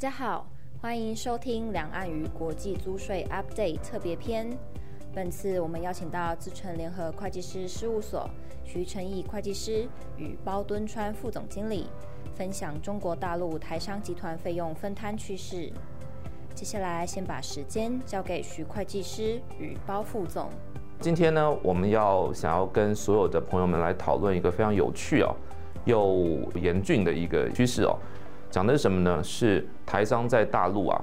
大家好，欢迎收听两岸与国际租税 Update 特别篇。本次我们邀请到资诚联合会计师事务所徐承义会计师与包敦川副总经理，分享中国大陆台商集团费用分摊趋势。接下来先把时间交给徐会计师与包副总。今天呢，我们要想要跟所有的朋友们来讨论一个非常有趣哦又严峻的一个趋势哦。讲的是什么呢？是台商在大陆啊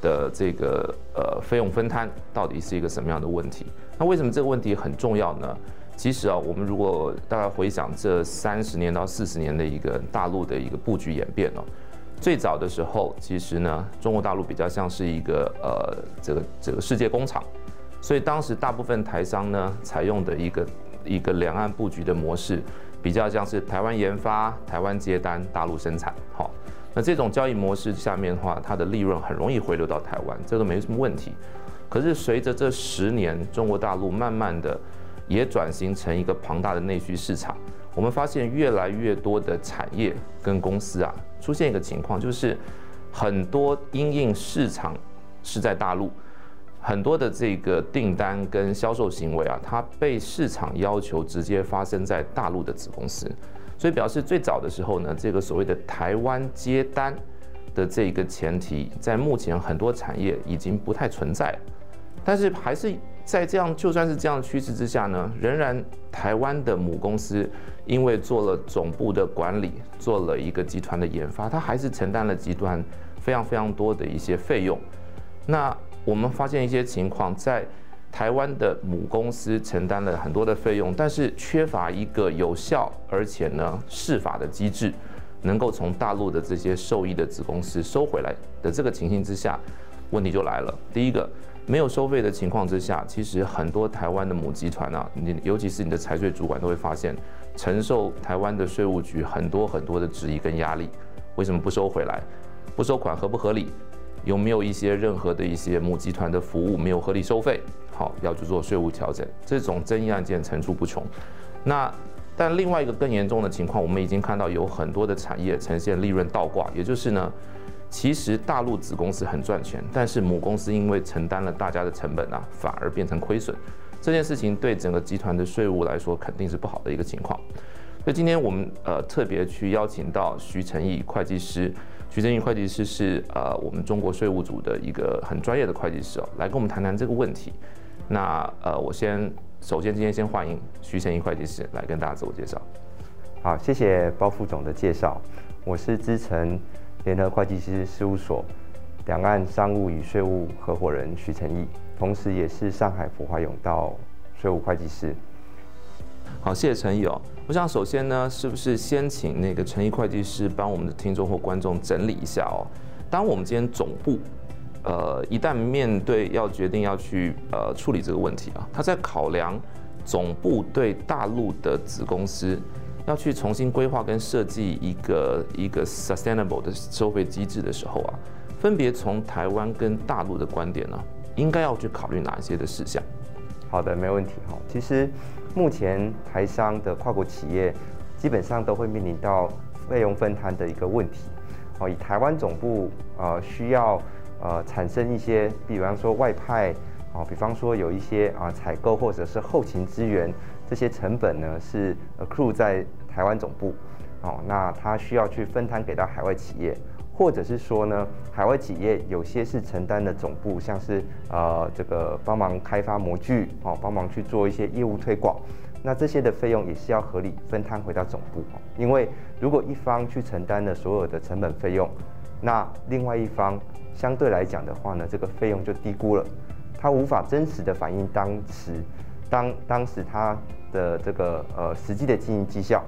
的这个呃费用分摊到底是一个什么样的问题？那为什么这个问题很重要呢？其实啊，我们如果大概回想这三十年到四十年的一个大陆的一个布局演变哦，最早的时候，其实呢，中国大陆比较像是一个呃这个这个世界工厂，所以当时大部分台商呢采用的一个一个两岸布局的模式，比较像是台湾研发、台湾接单、大陆生产，好。那这种交易模式下面的话，它的利润很容易回流到台湾，这个没什么问题。可是随着这十年，中国大陆慢慢的也转型成一个庞大的内需市场，我们发现越来越多的产业跟公司啊，出现一个情况，就是很多因应市场是在大陆，很多的这个订单跟销售行为啊，它被市场要求直接发生在大陆的子公司。所以表示最早的时候呢，这个所谓的台湾接单的这一个前提，在目前很多产业已经不太存在。但是还是在这样，就算是这样的趋势之下呢，仍然台湾的母公司因为做了总部的管理，做了一个集团的研发，它还是承担了集团非常非常多的一些费用。那我们发现一些情况在。台湾的母公司承担了很多的费用，但是缺乏一个有效而且呢适法的机制，能够从大陆的这些受益的子公司收回来的这个情形之下，问题就来了。第一个，没有收费的情况之下，其实很多台湾的母集团啊，你尤其是你的财税主管都会发现，承受台湾的税务局很多很多的质疑跟压力。为什么不收回来？不收款合不合理？有没有一些任何的一些母集团的服务没有合理收费？要去做税务调整，这种争议案件层出不穷。那但另外一个更严重的情况，我们已经看到有很多的产业呈现利润倒挂，也就是呢，其实大陆子公司很赚钱，但是母公司因为承担了大家的成本啊，反而变成亏损。这件事情对整个集团的税务来说肯定是不好的一个情况。所以今天我们呃特别去邀请到徐承义会计师。徐承义会计师是呃我们中国税务组的一个很专业的会计师哦，来跟我们谈谈这个问题。那呃我先首先今天先欢迎徐成义会计师来跟大家自我介绍。好，谢谢包副总的介绍。我是资诚联合会计师事务所两岸商务与税务合伙人徐成义，同时也是上海福华永道税务会计师。好，谢谢承义哦。我想首先呢，是不是先请那个承义会计师帮我们的听众或观众整理一下哦？当我们今天总部，呃，一旦面对要决定要去呃处理这个问题啊，他在考量总部对大陆的子公司要去重新规划跟设计一个一个 sustainable 的收费机制的时候啊，分别从台湾跟大陆的观点呢，应该要去考虑哪一些的事项？好的，没问题哈。其实。目前台商的跨国企业基本上都会面临到费用分摊的一个问题。哦，以台湾总部呃需要呃产生一些，比方说外派，哦，比方说有一些啊采购或者是后勤资源这些成本呢是 accrue 在台湾总部，哦，那他需要去分摊给到海外企业。或者是说呢，海外企业有些是承担的总部，像是呃这个帮忙开发模具哦，帮忙去做一些业务推广，那这些的费用也是要合理分摊回到总部。因为如果一方去承担了所有的成本费用，那另外一方相对来讲的话呢，这个费用就低估了，它无法真实的反映当时当当时它的这个呃实际的经营绩效。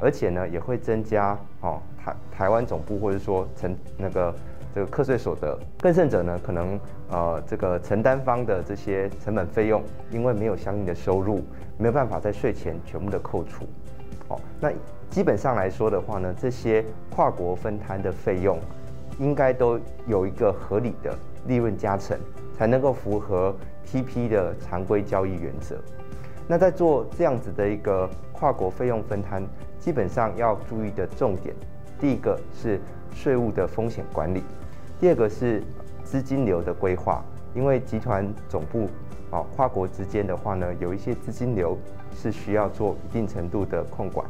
而且呢，也会增加哦台台湾总部或者说承那个这个课税所得，更甚者呢，可能呃这个承担方的这些成本费用，因为没有相应的收入，没有办法在税前全部的扣除。哦，那基本上来说的话呢，这些跨国分摊的费用，应该都有一个合理的利润加成，才能够符合 TP 的常规交易原则。那在做这样子的一个跨国费用分摊。基本上要注意的重点，第一个是税务的风险管理，第二个是资金流的规划，因为集团总部啊跨国之间的话呢，有一些资金流是需要做一定程度的控管。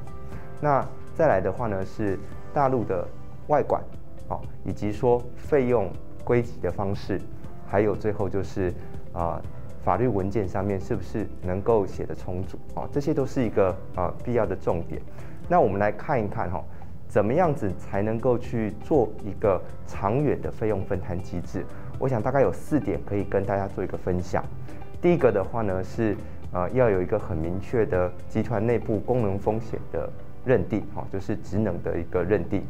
那再来的话呢是大陆的外管啊，以及说费用归集的方式，还有最后就是啊。法律文件上面是不是能够写得充足啊？这些都是一个啊必要的重点。那我们来看一看哈，怎么样子才能够去做一个长远的费用分摊机制？我想大概有四点可以跟大家做一个分享。第一个的话呢是呃要有一个很明确的集团内部功能风险的认定哈，就是职能的一个认定。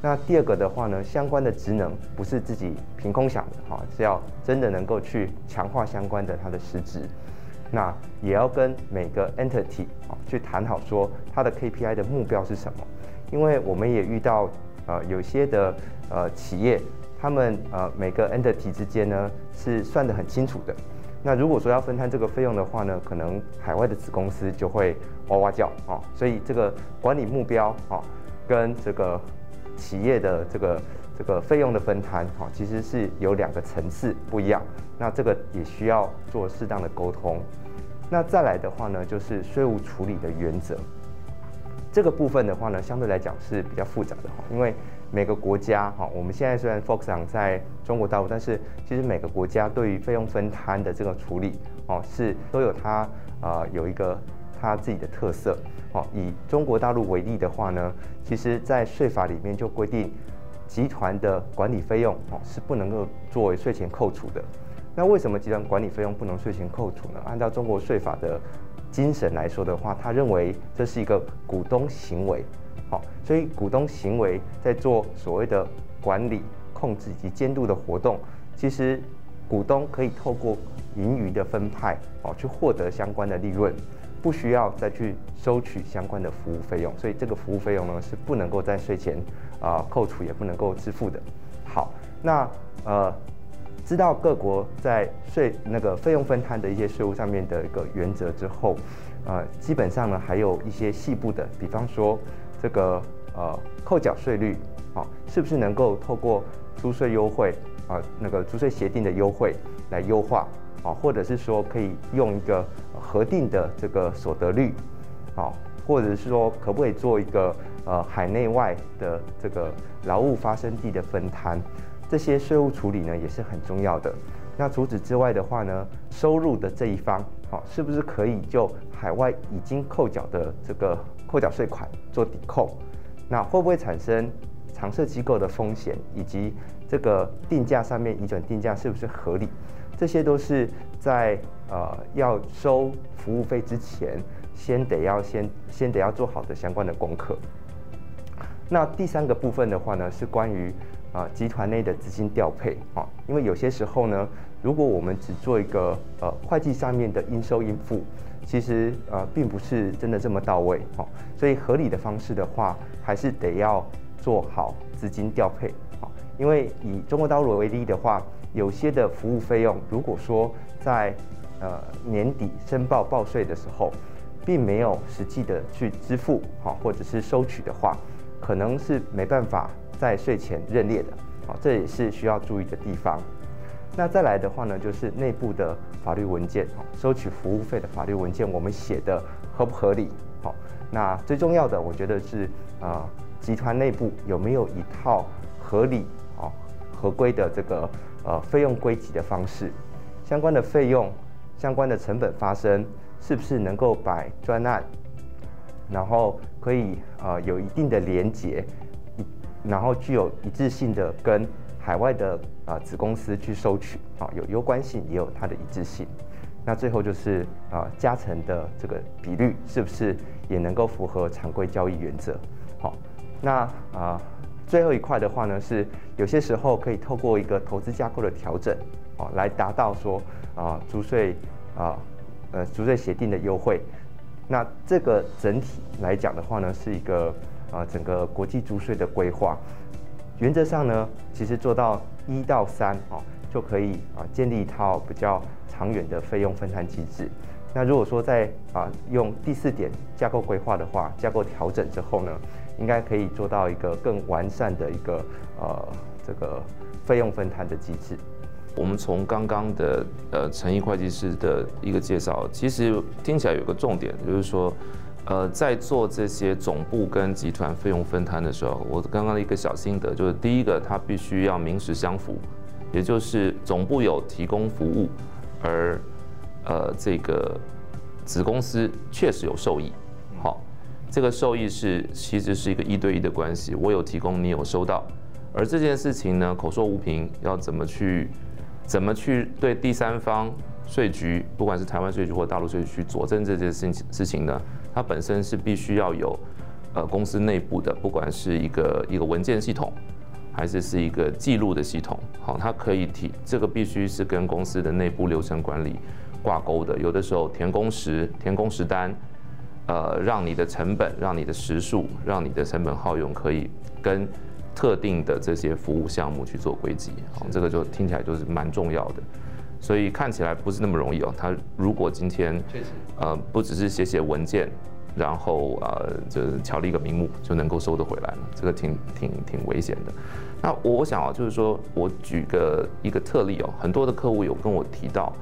那第二个的话呢，相关的职能不是自己凭空想的哈，是要真的能够去强化相关的它的实质。那也要跟每个 entity 啊去谈好，说它的 KPI 的目标是什么。因为我们也遇到呃有些的呃企业，他们呃每个 entity 之间呢是算得很清楚的。那如果说要分摊这个费用的话呢，可能海外的子公司就会哇哇叫啊。所以这个管理目标啊跟这个。企业的这个这个费用的分摊，哈，其实是有两个层次不一样。那这个也需要做适当的沟通。那再来的话呢，就是税务处理的原则。这个部分的话呢，相对来讲是比较复杂的哈，因为每个国家哈，我们现在虽然 focus 在中国大陆，但是其实每个国家对于费用分摊的这个处理哦，是都有它啊有一个它自己的特色。哦，以中国大陆为例的话呢，其实，在税法里面就规定，集团的管理费用哦是不能够作为税前扣除的。那为什么集团管理费用不能税前扣除呢？按照中国税法的精神来说的话，他认为这是一个股东行为，好，所以股东行为在做所谓的管理、控制以及监督的活动，其实股东可以透过盈余的分派哦，去获得相关的利润。不需要再去收取相关的服务费用，所以这个服务费用呢是不能够在税前啊、扣除，也不能够支付的。好，那呃，知道各国在税那个费用分摊的一些税务上面的一个原则之后，呃，基本上呢还有一些细部的，比方说这个呃扣缴税率啊，是不是能够透过租税优惠啊、那个租税协定的优惠来优化？啊，或者是说可以用一个核定的这个所得率，啊，或者是说可不可以做一个呃海内外的这个劳务发生地的分摊，这些税务处理呢也是很重要的。那除此之外的话呢，收入的这一方，啊，是不是可以就海外已经扣缴的这个扣缴税款做抵扣？那会不会产生常设机构的风险，以及这个定价上面移转定价是不是合理？这些都是在呃要收服务费之前，先得要先先得要做好的相关的功课。那第三个部分的话呢，是关于啊、呃、集团内的资金调配啊，因为有些时候呢，如果我们只做一个呃会计上面的应收应付，其实呃并不是真的这么到位哦，所以合理的方式的话，还是得要做好资金调配啊，因为以中国大陆为例的话。有些的服务费用，如果说在呃年底申报报税的时候，并没有实际的去支付好，或者是收取的话，可能是没办法在税前认列的，好，这也是需要注意的地方。那再来的话呢，就是内部的法律文件，收取服务费的法律文件，我们写的合不合理？好，那最重要的，我觉得是啊，集团内部有没有一套合理、啊合规的这个。呃，费用归集的方式，相关的费用、相关的成本发生，是不是能够摆专案，然后可以呃有一定的连结，然后具有一致性的跟海外的啊、呃、子公司去收取，啊有攸关性，也有它的一致性。那最后就是啊、加成的这个比率，是不是也能够符合常规交易原则？好，那啊。呃最后一块的话呢，是有些时候可以透过一个投资架构的调整，哦，来达到说啊，租税啊，呃，租税协定的优惠。那这个整体来讲的话呢，是一个啊，整个国际租税的规划。原则上呢，其实做到一到三哦，就可以啊，建立一套比较长远的费用分摊机制。那如果说在啊，用第四点架构规划的话，架构调整之后呢，应该可以做到一个更完善的一个呃这个费用分摊的机制。我们从刚刚的呃诚毅会计师的一个介绍，其实听起来有个重点，就是说，呃，在做这些总部跟集团费用分摊的时候，我刚刚的一个小心得就是，第一个，它必须要名实相符，也就是总部有提供服务，而呃这个子公司确实有受益，这个受益是其实是一个一对一的关系，我有提供，你有收到，而这件事情呢，口说无凭，要怎么去？怎么去对第三方税局，不管是台湾税局或大陆税局去佐证这件事情事情呢？它本身是必须要有，呃，公司内部的，不管是一个一个文件系统，还是是一个记录的系统，好，它可以提这个必须是跟公司的内部流程管理挂钩的。有的时候填工时、填工时单，呃，让你的成本、让你的时数、让你的成本耗用可以跟。特定的这些服务项目去做归集，哦，这个就听起来就是蛮重要的，所以看起来不是那么容易哦。他如果今天确实呃不只是写写文件，然后呃就是巧立一个名目就能够收得回来了，这个挺挺挺危险的。那我想啊，就是说我举个一个特例哦，很多的客户有跟我提到，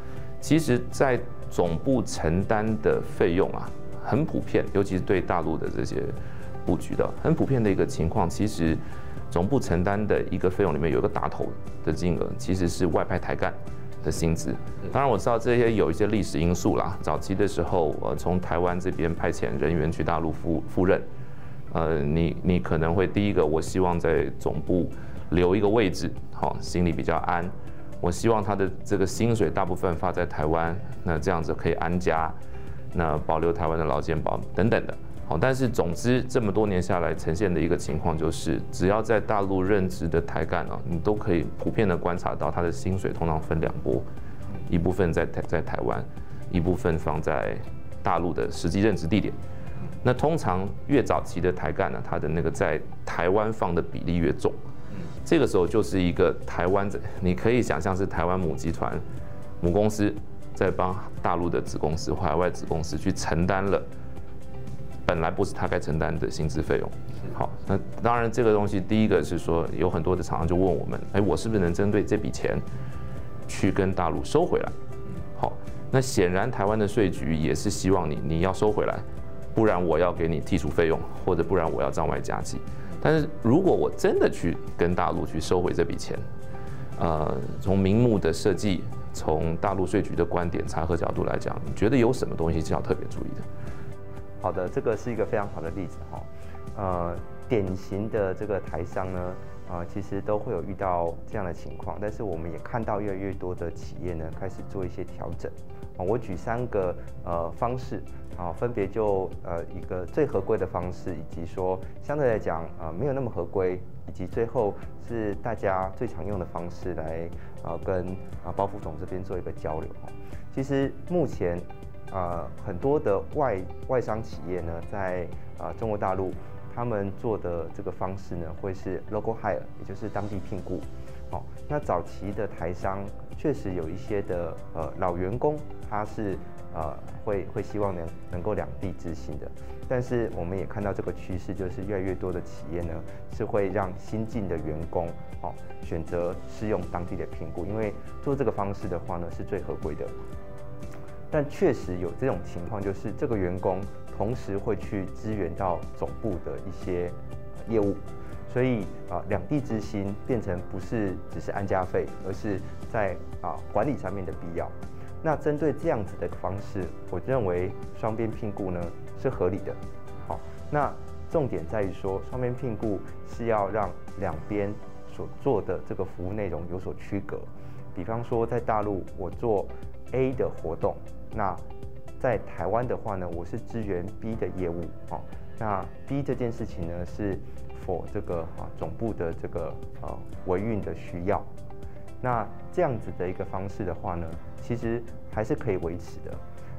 其实，在总部承担的费用啊，很普遍，尤其是对大陆的这些布局的很普遍的一个情况，其实。总部承担的一个费用里面有一个大头的金额，其实是外派台干的薪资。当然我知道这些有一些历史因素啦。早期的时候，呃，从台湾这边派遣人员去大陆赴赴任，呃，你你可能会第一个，我希望在总部留一个位置，好，心里比较安。我希望他的这个薪水大部分发在台湾，那这样子可以安家，那保留台湾的劳健保等等的。好，但是总之这么多年下来呈现的一个情况就是，只要在大陆任职的台干啊，你都可以普遍的观察到他的薪水通常分两波，一部分在台在台湾，一部分放在大陆的实际任职地点。那通常越早期的台干呢，他的那个在台湾放的比例越重。这个时候就是一个台湾，你可以想象是台湾母集团、母公司在帮大陆的子公司、海外子公司去承担了。本来不是他该承担的薪资费用。好，那当然这个东西，第一个是说有很多的厂商就问我们，哎，我是不是能针对这笔钱去跟大陆收回来？好，那显然台湾的税局也是希望你你要收回来，不然我要给你剔除费用，或者不然我要账外加计。但是如果我真的去跟大陆去收回这笔钱，呃，从名目的设计，从大陆税局的观点查核角度来讲，你觉得有什么东西是要特别注意的？好的，这个是一个非常好的例子哈，呃，典型的这个台商呢，啊、其实都会有遇到这样的情况，但是我们也看到越来越多的企业呢，开始做一些调整，啊，我举三个呃方式，啊，分别就呃一个最合规的方式，以及说相对来讲啊、没有那么合规，以及最后是大家最常用的方式来啊跟啊包副总这边做一个交流哈，其实目前。呃，很多的外外商企业呢，在呃中国大陆，他们做的这个方式呢，会是 local hire，也就是当地聘雇。那早期的台商确实有一些的呃老员工，他是呃会会希望能能够两地执行的。但是我们也看到这个趋势，就是越来越多的企业呢，是会让新进的员工哦选择适用当地的评估，因为做这个方式的话呢，是最合规的。但确实有这种情况，就是这个员工同时会去支援到总部的一些业务，所以啊，两地之心变成不是只是安家费，而是在啊管理上面的必要。那针对这样子的方式，我认为双边聘雇呢是合理的。好，那重点在于说，双边聘雇是要让两边所做的这个服务内容有所区隔。比方说，在大陆我做 A 的活动。那在台湾的话呢，我是支援 B 的业务哦。那 B 这件事情呢，是 for 这个啊总部的这个呃维运的需要。那这样子的一个方式的话呢，其实还是可以维持的。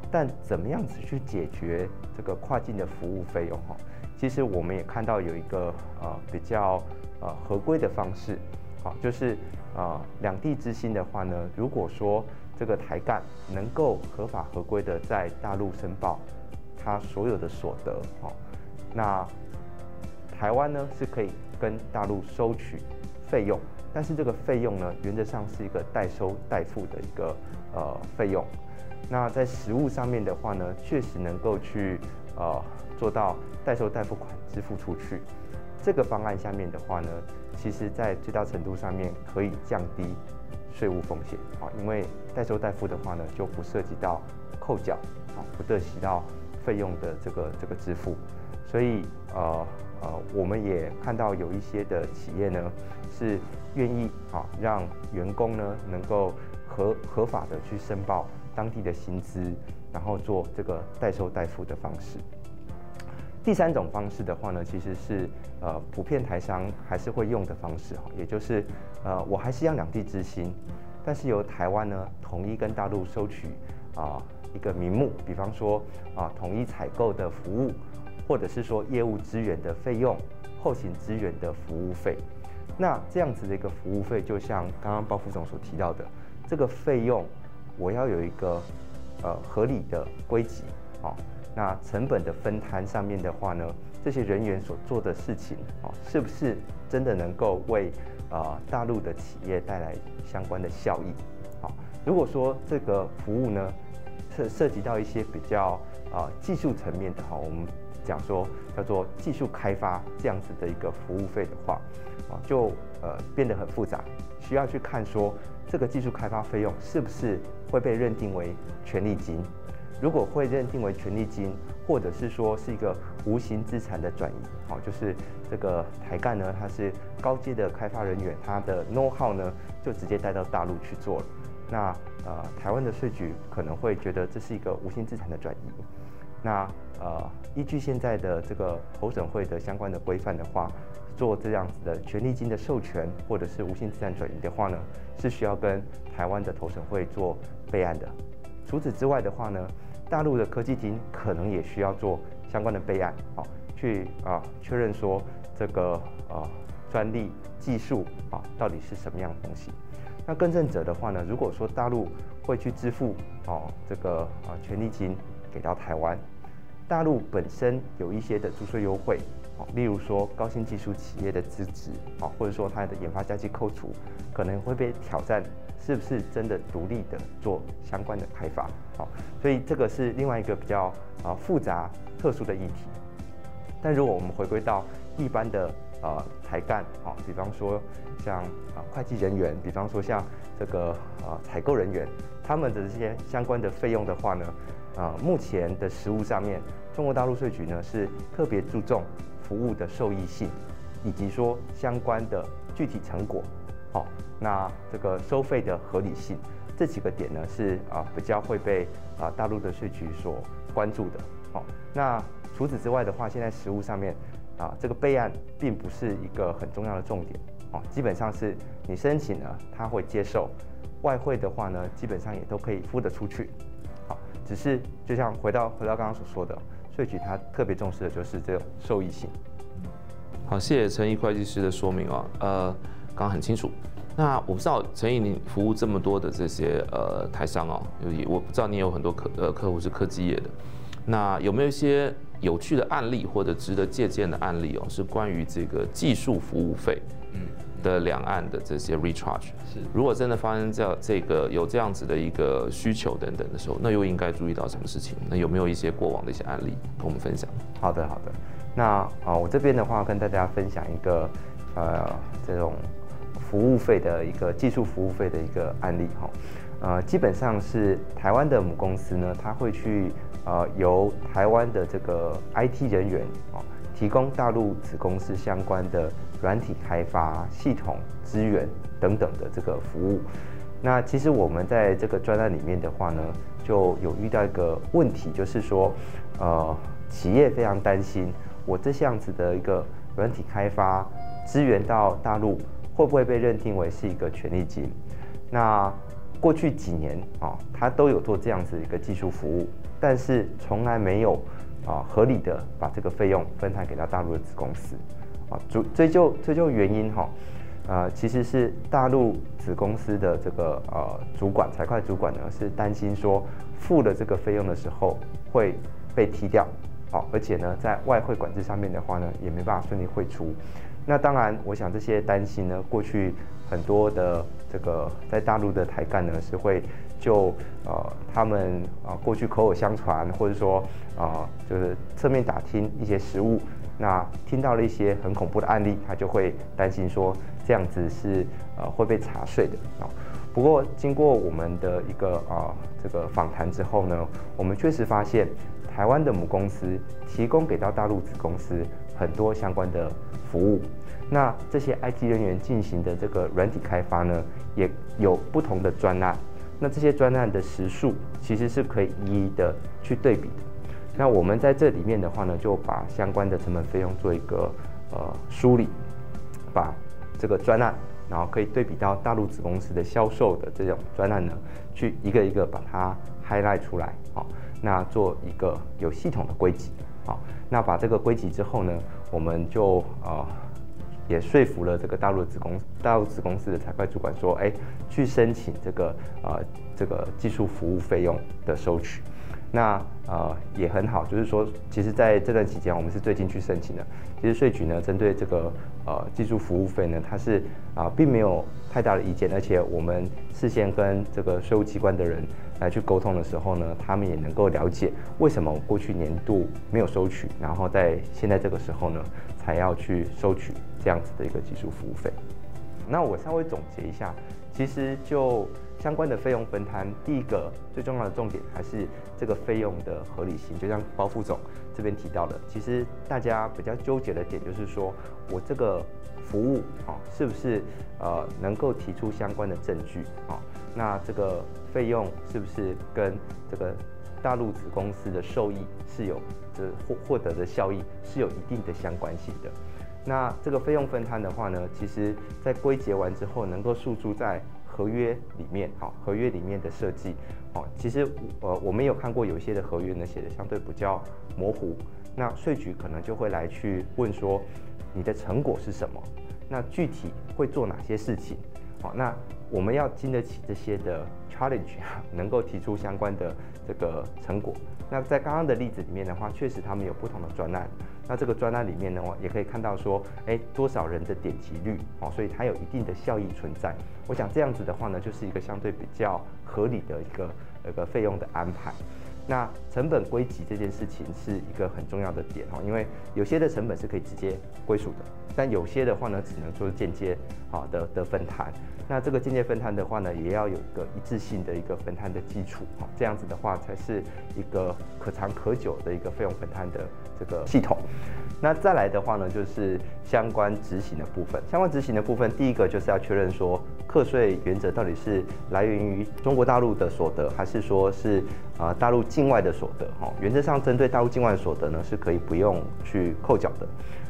但怎么样子去解决这个跨境的服务费用哈？其实我们也看到有一个呃比较呃合规的方式，好，就是呃两地支薪的话呢，如果说这个台干能够合法合规的在大陆申报他所有的所得，哦，那台湾呢是可以跟大陆收取费用，但是这个费用呢，原则上是一个代收代付的一个呃费用。那在实务上面的话呢，确实能够去呃做到代收代付款支付出去。这个方案下面的话呢，其实在最大程度上面可以降低税务风险啊，因为代收代付的话呢，就不涉及到扣缴啊，不涉及到费用的这个这个支付，所以呃呃，我们也看到有一些的企业呢是愿意啊让员工呢能够合合法的去申报当地的薪资，然后做这个代收代付的方式。第三种方式的话呢，其实是呃普遍台商还是会用的方式哈，也就是呃我还是要两地之薪，但是由台湾呢统一跟大陆收取啊一个名目，比方说啊统一采购的服务，或者是说业务资源的费用、后勤资源的服务费。那这样子的一个服务费，就像刚刚包副总所提到的，这个费用我要有一个呃合理的归集啊。那成本的分摊上面的话呢，这些人员所做的事情啊，是不是真的能够为啊大陆的企业带来相关的效益？好，如果说这个服务呢，涉涉及到一些比较啊技术层面的哈，我们讲说叫做技术开发这样子的一个服务费的话，啊，就呃变得很复杂，需要去看说这个技术开发费用是不是会被认定为权利金。如果会认定为权利金，或者是说是一个无形资产的转移，好，就是这个台干呢，它是高阶的开发人员，他的 know how 呢就直接带到大陆去做了。那呃，台湾的税局可能会觉得这是一个无形资产的转移。那呃，依据现在的这个投审会的相关的规范的话，做这样子的权利金的授权或者是无形资产转移的话呢，是需要跟台湾的投审会做备案的。除此之外的话呢，大陆的科技厅可能也需要做相关的备案，啊，去啊确认说这个呃专利技术啊到底是什么样的东西。那更正者的话呢，如果说大陆会去支付哦这个啊权利金给到台湾，大陆本身有一些的租税优惠，啊，例如说高新技术企业的资质，啊，或者说它的研发加计扣除，可能会被挑战。是不是真的独立的做相关的开发？好，所以这个是另外一个比较啊复杂特殊的议题。但如果我们回归到一般的呃才干，啊，比方说像啊会计人员，比方说像这个啊采购人员，他们的这些相关的费用的话呢，啊目前的实务上面，中国大陆税局呢是特别注重服务的受益性，以及说相关的具体成果。好，那这个收费的合理性，这几个点呢是啊比较会被啊大陆的税局所关注的。好，那除此之外的话，现在实务上面啊这个备案并不是一个很重要的重点。哦，基本上是你申请了，他会接受。外汇的话呢，基本上也都可以付得出去。只是就像回到回到刚刚所说的，税局它特别重视的就是这种受益性。好，谢谢陈毅会计师的说明啊，呃。刚刚很清楚，那我不知道陈毅，你服务这么多的这些呃台商哦，我不知道你有很多客呃客户是科技业的，那有没有一些有趣的案例或者值得借鉴的案例哦？是关于这个技术服务费的两岸的这些 recharge 是，如果真的发生这样这个有这样子的一个需求等等的时候，那又应该注意到什么事情？那有没有一些过往的一些案例跟我们分享？好的好的，那啊我这边的话跟大家分享一个呃这种。服务费的一个技术服务费的一个案例哈，呃，基本上是台湾的母公司呢，它会去呃由台湾的这个 IT 人员啊，提供大陆子公司相关的软体开发、系统资源等等的这个服务。那其实我们在这个专案里面的话呢，就有遇到一个问题，就是说，呃，企业非常担心，我这样子的一个软体开发资源到大陆。会不会被认定为是一个权利金？那过去几年啊，他都有做这样子一个技术服务，但是从来没有啊合理的把这个费用分摊给到大陆的子公司啊。追追究追究原因哈，呃，其实是大陆子公司的这个呃主管财会主管呢是担心说付了这个费用的时候会被踢掉哦，而且呢，在外汇管制上面的话呢，也没办法顺利汇出。那当然，我想这些担心呢，过去很多的这个在大陆的台干呢，是会就呃他们啊、过去口口相传，或者说啊、就是侧面打听一些实务，那听到了一些很恐怖的案例，他就会担心说这样子是呃会被查税的啊。不过经过我们的一个啊、这个访谈之后呢，我们确实发现台湾的母公司提供给到大陆子公司很多相关的服务。那这些 IT 人员进行的这个软体开发呢，也有不同的专案。那这些专案的时数其实是可以一一的去对比的。那我们在这里面的话呢，就把相关的成本费用做一个呃梳理，把这个专案，然后可以对比到大陆子公司的销售的这种专案呢，去一个一个把它 highlight 出来，好，那做一个有系统的归集，好，那把这个归集之后呢，我们就呃。也说服了这个大陆子公大陆子公司的财会主管说，哎，去申请这个呃这个技术服务费用的收取，那呃也很好，就是说，其实在这段期间，我们是最近去申请的。其实税局呢，针对这个呃技术服务费呢，它是啊、并没有太大的意见，而且我们事先跟这个税务机关的人来去沟通的时候呢，他们也能够了解为什么过去年度没有收取，然后在现在这个时候呢，才要去收取。这样子的一个技术服务费，那我稍微总结一下，其实就相关的费用分摊，第一个最重要的重点还是这个费用的合理性。就像包副总这边提到的，其实大家比较纠结的点就是说，我这个服务啊，是不是呃能够提出相关的证据啊？那这个费用是不是跟这个大陆子公司的收益是有这获获得的效益是有一定的相关性的？那这个费用分摊的话呢，其实在归结完之后，能够诉诸在合约里面，好，合约里面的设计，好，其实呃，我们有看过有一些的合约呢，写的相对比较模糊，那税局可能就会来去问说，你的成果是什么？那具体会做哪些事情？好，那我们要经得起这些的 challenge，能够提出相关的这个成果。那在刚刚的例子里面的话，确实他们有不同的专案。那这个专案里面的话，也可以看到说，哎，多少人的点击率哦，所以它有一定的效益存在。我想这样子的话呢，就是一个相对比较合理的一个一个费用的安排。那成本归集这件事情是一个很重要的点哦，因为有些的成本是可以直接归属的，但有些的话呢，只能说是间接啊的的分摊。那这个间接分摊的话呢，也要有一个一致性的一个分摊的基础哦，这样子的话才是一个可长可久的一个费用分摊的这个系统。那再来的话呢，就是相关执行的部分。相关执行的部分，第一个就是要确认说，课税原则到底是来源于中国大陆的所得，还是说是啊大陆境外的所得？哈，原则上针对大陆境外的所得呢，是可以不用去扣缴的。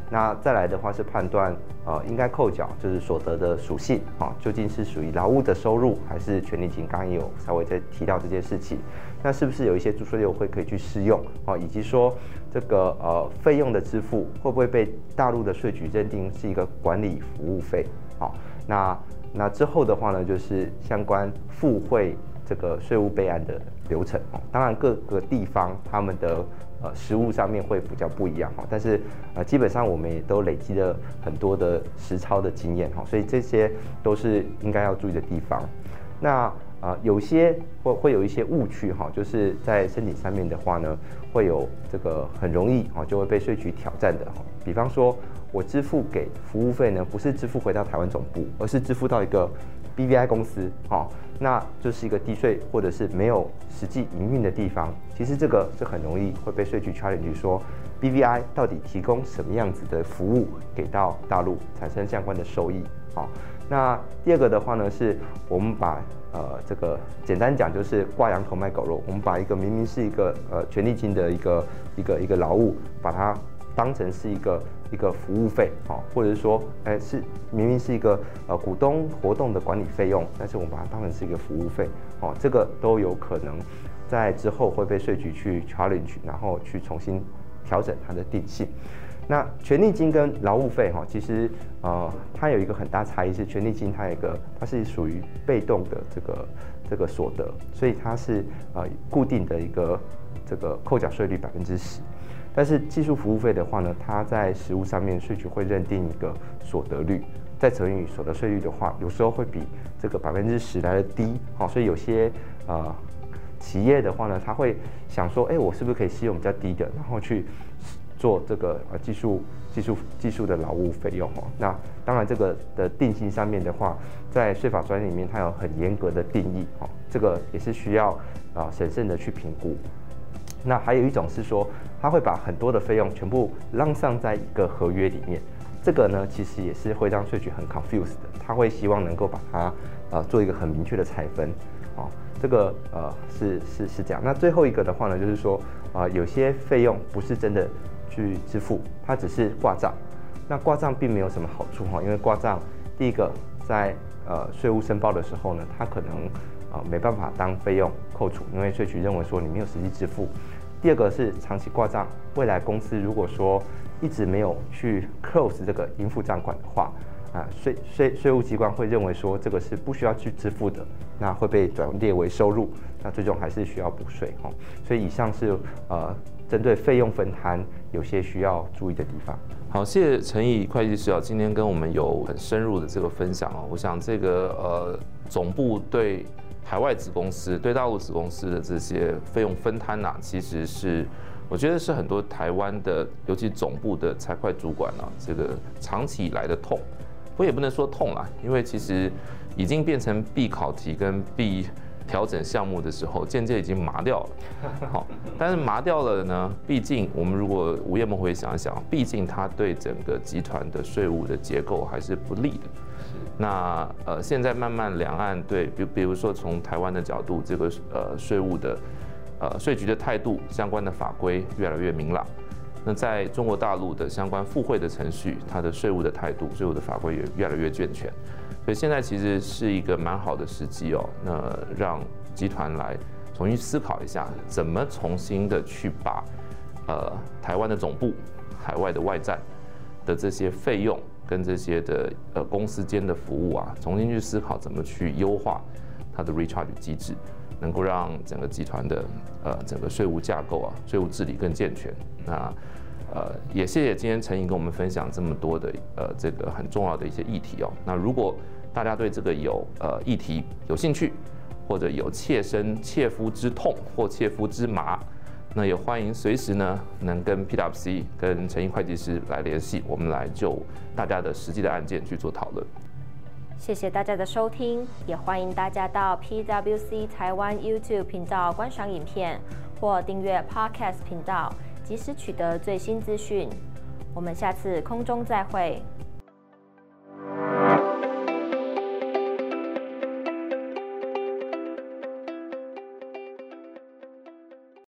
那再来的话是判断，呃，应该扣缴就是所得的属性，啊，究竟是属于劳务的收入还是权利金？刚刚也有稍微在提到这件事情，那是不是有一些租税优惠可以去适用？啊，以及说这个呃费用的支付会不会被大陆的税局认定是一个管理服务费？好，那那之后的话呢，就是相关附会这个税务备案的流程。当然各个地方他们的。呃，实务上面会比较不一样哈，但是呃，基本上我们也都累积了很多的实操的经验哈，所以这些都是应该要注意的地方。那呃，有些会会有一些误区哈，就是在申请上面的话呢，会有这个很容易哈，就会被税局挑战的哈。比方说，我支付给服务费呢，不是支付回到台湾总部，而是支付到一个 BVI 公司哈。那就是一个低税或者是没有实际营运的地方，其实这个是很容易会被税局抓进去说，BVI 到底提供什么样子的服务给到大陆，产生相关的收益。好，那第二个的话呢，是我们把呃这个简单讲就是挂羊头卖狗肉，我们把一个明明是一个呃权利金的一个一个一个劳务，把它当成是一个。一个服务费，哦，或者是说，哎，是明明是一个呃股东活动的管理费用，但是我们把它当成是一个服务费，哦，这个都有可能在之后会被税局去 challenge，然后去重新调整它的定性。那权利金跟劳务费，哈，其实呃它有一个很大差异，是权利金它有一个它是属于被动的这个这个所得，所以它是呃固定的一个这个扣缴税率百分之十。但是技术服务费的话呢，它在实务上面税局会认定一个所得率，再乘以所得税率的话，有时候会比这个百分之十来的低，好，所以有些呃企业的话呢，他会想说，哎，我是不是可以吸用比较低的，然后去做这个呃技术技术技术的劳务费用哦。那当然这个的定性上面的话，在税法专业里面它有很严格的定义哦，这个也是需要啊审慎的去评估。那还有一种是说，他会把很多的费用全部让上在一个合约里面，这个呢其实也是会让税局很 confused 的，他会希望能够把它呃做一个很明确的拆分，哦，这个呃是是是这样。那最后一个的话呢，就是说、呃、有些费用不是真的去支付，它只是挂账。那挂账并没有什么好处哈，因为挂账第一个在呃税务申报的时候呢，它可能啊、呃、没办法当费用扣除，因为税局认为说你没有实际支付。第二个是长期挂账，未来公司如果说一直没有去 close 这个应付账款的话，啊，税税税务机关会认为说这个是不需要去支付的，那会被转列为收入，那最终还是需要补税哦。所以以上是呃针对费用分摊有些需要注意的地方。好，谢谢陈毅会计师啊，今天跟我们有很深入的这个分享哦。我想这个呃总部对。海外子公司对大陆子公司的这些费用分摊呐、其实是我觉得是很多台湾的，尤其总部的财会主管啊，这个长期以来的痛。我也不能说痛啦，因为其实已经变成必考题跟必调整项目的时候，渐渐已经麻掉了。好，但是麻掉了呢，毕竟我们如果午夜梦回想一想，毕竟它对整个集团的税务的结构还是不利的。那呃，现在慢慢两岸对，比比如说从台湾的角度，这个呃税务的呃税局的态度，相关的法规越来越明朗。那在中国大陆的相关附会的程序，它的税务的态度、税务的法规也越来越健全。所以现在其实是一个蛮好的时机哦。那让集团来重新思考一下，怎么重新的去把呃台湾的总部、海外的外站的这些费用。跟这些的呃公司间的服务啊，重新去思考怎么去优化它的 recharge 机制，能够让整个集团的呃整个税务架构啊、税务治理更健全。那呃也谢谢今天陈毅跟我们分享这么多的呃这个很重要的一些议题哦。那如果大家对这个有呃议题有兴趣，或者有切身切肤之痛或切肤之麻。那也欢迎随时呢，能跟 PwC 跟陈毅会计师来联系，我们来就大家的实际的案件去做讨论。谢谢大家的收听，也欢迎大家到 PwC 台湾 YouTube 频道观赏影片或订阅 Podcast 频道，及时取得最新资讯。我们下次空中再会。